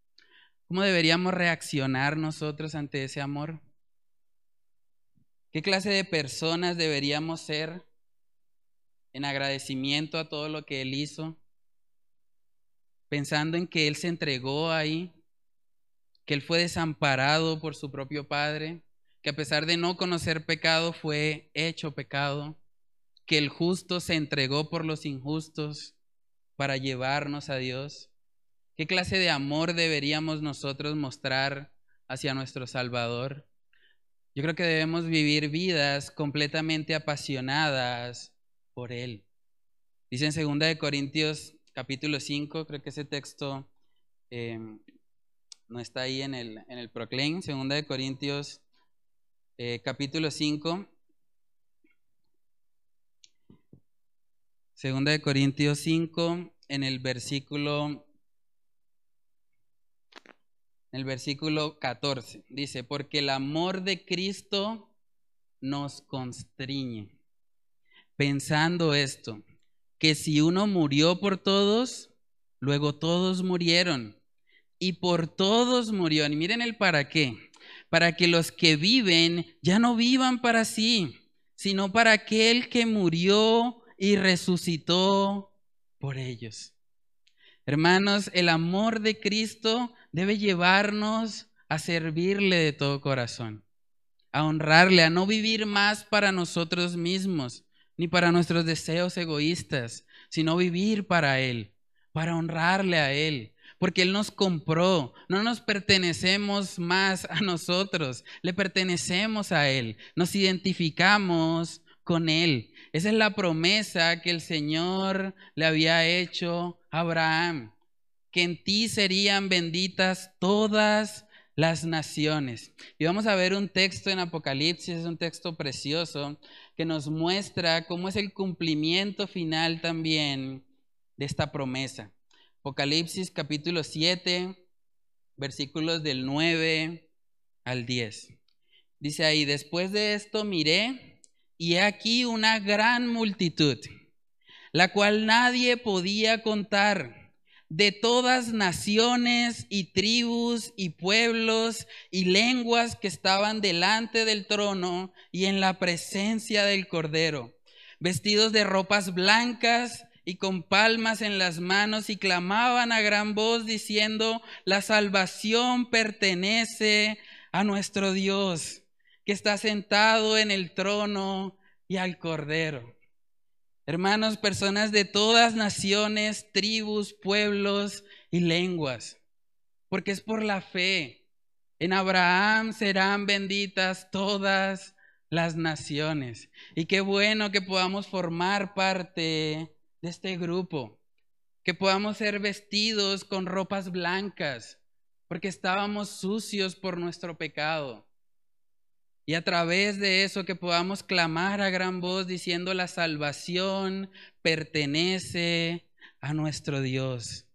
¿Cómo deberíamos reaccionar nosotros ante ese amor? ¿Qué clase de personas deberíamos ser en agradecimiento a todo lo que Él hizo? Pensando en que Él se entregó ahí, que Él fue desamparado por su propio Padre, que a pesar de no conocer pecado fue hecho pecado, que el justo se entregó por los injustos para llevarnos a Dios. ¿Qué clase de amor deberíamos nosotros mostrar hacia nuestro Salvador? Yo creo que debemos vivir vidas completamente apasionadas por Él. Dice en 2 de Corintios capítulo 5, creo que ese texto eh, no está ahí en el, en el proclaim, 2 de Corintios eh, capítulo 5. Segunda de Corintios 5, en el versículo en el versículo 14. Dice, porque el amor de Cristo nos constriñe. Pensando esto, que si uno murió por todos, luego todos murieron. Y por todos murió. Y miren el para qué para que los que viven ya no vivan para sí, sino para aquel que murió y resucitó por ellos. Hermanos, el amor de Cristo debe llevarnos a servirle de todo corazón, a honrarle, a no vivir más para nosotros mismos, ni para nuestros deseos egoístas, sino vivir para Él, para honrarle a Él, porque Él nos compró. No nos pertenecemos más a nosotros, le pertenecemos a Él, nos identificamos con Él. Esa es la promesa que el Señor le había hecho Abraham, que en ti serían benditas todas las naciones. Y vamos a ver un texto en Apocalipsis, es un texto precioso, que nos muestra cómo es el cumplimiento final también de esta promesa. Apocalipsis capítulo 7, versículos del 9 al 10. Dice ahí, después de esto miré y he aquí una gran multitud, la cual nadie podía contar de todas naciones y tribus y pueblos y lenguas que estaban delante del trono y en la presencia del Cordero, vestidos de ropas blancas y con palmas en las manos y clamaban a gran voz diciendo, la salvación pertenece a nuestro Dios, que está sentado en el trono y al Cordero. Hermanos, personas de todas naciones, tribus, pueblos y lenguas, porque es por la fe. En Abraham serán benditas todas las naciones. Y qué bueno que podamos formar parte de este grupo, que podamos ser vestidos con ropas blancas, porque estábamos sucios por nuestro pecado. Y a través de eso que podamos clamar a gran voz diciendo la salvación pertenece a nuestro Dios,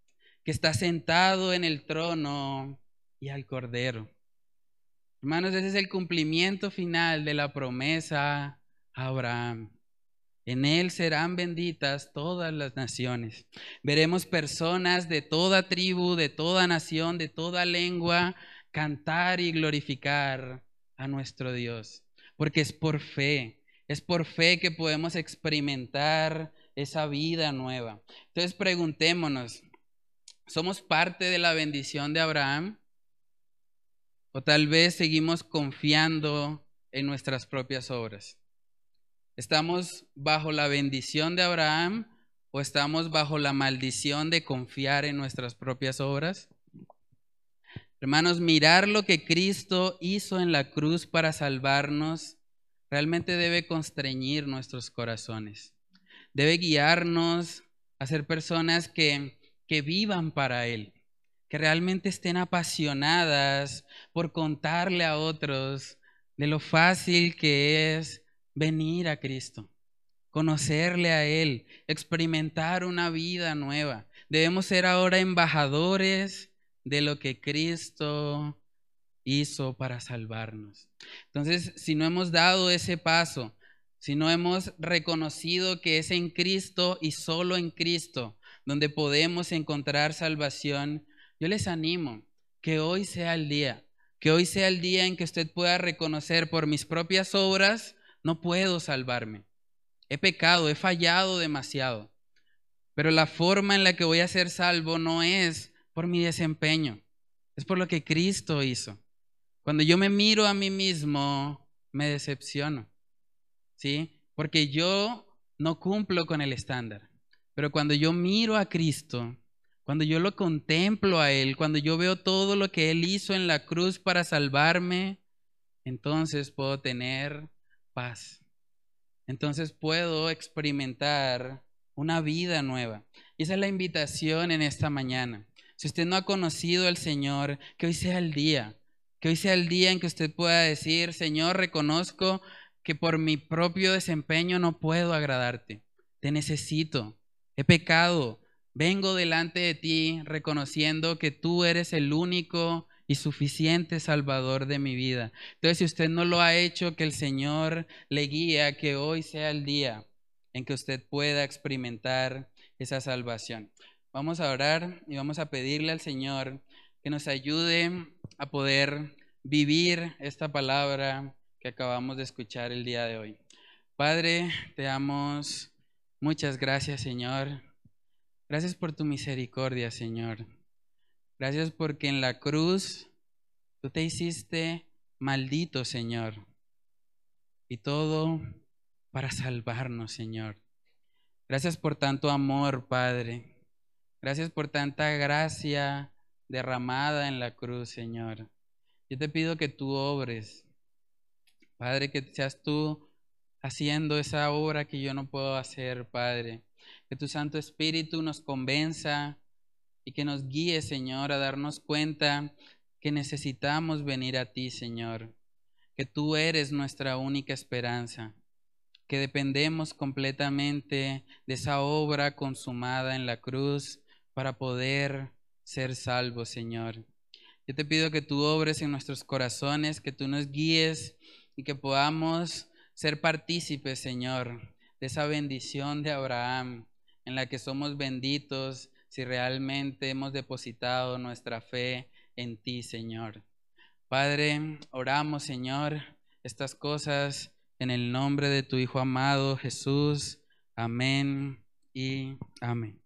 que está sentado en el trono y al Cordero. Hermanos, ese es el cumplimiento final de la promesa a Abraham. En él serán benditas todas las naciones. Veremos personas de toda tribu, de toda nación, de toda lengua, cantar y glorificar a nuestro Dios, porque es por fe, es por fe que podemos experimentar esa vida nueva. Entonces preguntémonos, ¿somos parte de la bendición de Abraham? ¿O tal vez seguimos confiando en nuestras propias obras? ¿Estamos bajo la bendición de Abraham o estamos bajo la maldición de confiar en nuestras propias obras? Hermanos, mirar lo que Cristo hizo en la cruz para salvarnos realmente debe constreñir nuestros corazones. Debe guiarnos a ser personas que, que vivan para Él, que realmente estén apasionadas por contarle a otros de lo fácil que es venir a Cristo, conocerle a Él, experimentar una vida nueva. Debemos ser ahora embajadores de lo que Cristo hizo para salvarnos. Entonces, si no hemos dado ese paso, si no hemos reconocido que es en Cristo y solo en Cristo donde podemos encontrar salvación, yo les animo que hoy sea el día, que hoy sea el día en que usted pueda reconocer por mis propias obras, no puedo salvarme. He pecado, he fallado demasiado. Pero la forma en la que voy a ser salvo no es por mi desempeño, es por lo que Cristo hizo. Cuando yo me miro a mí mismo, me decepciono, ¿sí? Porque yo no cumplo con el estándar. Pero cuando yo miro a Cristo, cuando yo lo contemplo a Él, cuando yo veo todo lo que Él hizo en la cruz para salvarme, entonces puedo tener paz. Entonces puedo experimentar una vida nueva. Y esa es la invitación en esta mañana. Si usted no ha conocido al Señor, que hoy sea el día, que hoy sea el día en que usted pueda decir, Señor, reconozco que por mi propio desempeño no puedo agradarte. Te necesito. He pecado. Vengo delante de ti reconociendo que tú eres el único y suficiente Salvador de mi vida. Entonces, si usted no lo ha hecho, que el Señor le guíe que hoy sea el día en que usted pueda experimentar esa salvación. Vamos a orar y vamos a pedirle al Señor que nos ayude a poder vivir esta palabra que acabamos de escuchar el día de hoy. Padre, te damos muchas gracias, Señor. Gracias por tu misericordia, Señor. Gracias porque en la cruz tú te hiciste maldito, Señor. Y todo para salvarnos, Señor. Gracias por tanto amor, Padre. Gracias por tanta gracia derramada en la cruz, Señor. Yo te pido que tú obres, Padre, que seas tú haciendo esa obra que yo no puedo hacer, Padre. Que tu Santo Espíritu nos convenza y que nos guíe, Señor, a darnos cuenta que necesitamos venir a ti, Señor, que tú eres nuestra única esperanza, que dependemos completamente de esa obra consumada en la cruz para poder ser salvos, Señor. Yo te pido que tú obres en nuestros corazones, que tú nos guíes y que podamos ser partícipes, Señor, de esa bendición de Abraham, en la que somos benditos si realmente hemos depositado nuestra fe en ti, Señor. Padre, oramos, Señor, estas cosas en el nombre de tu Hijo amado Jesús. Amén y amén.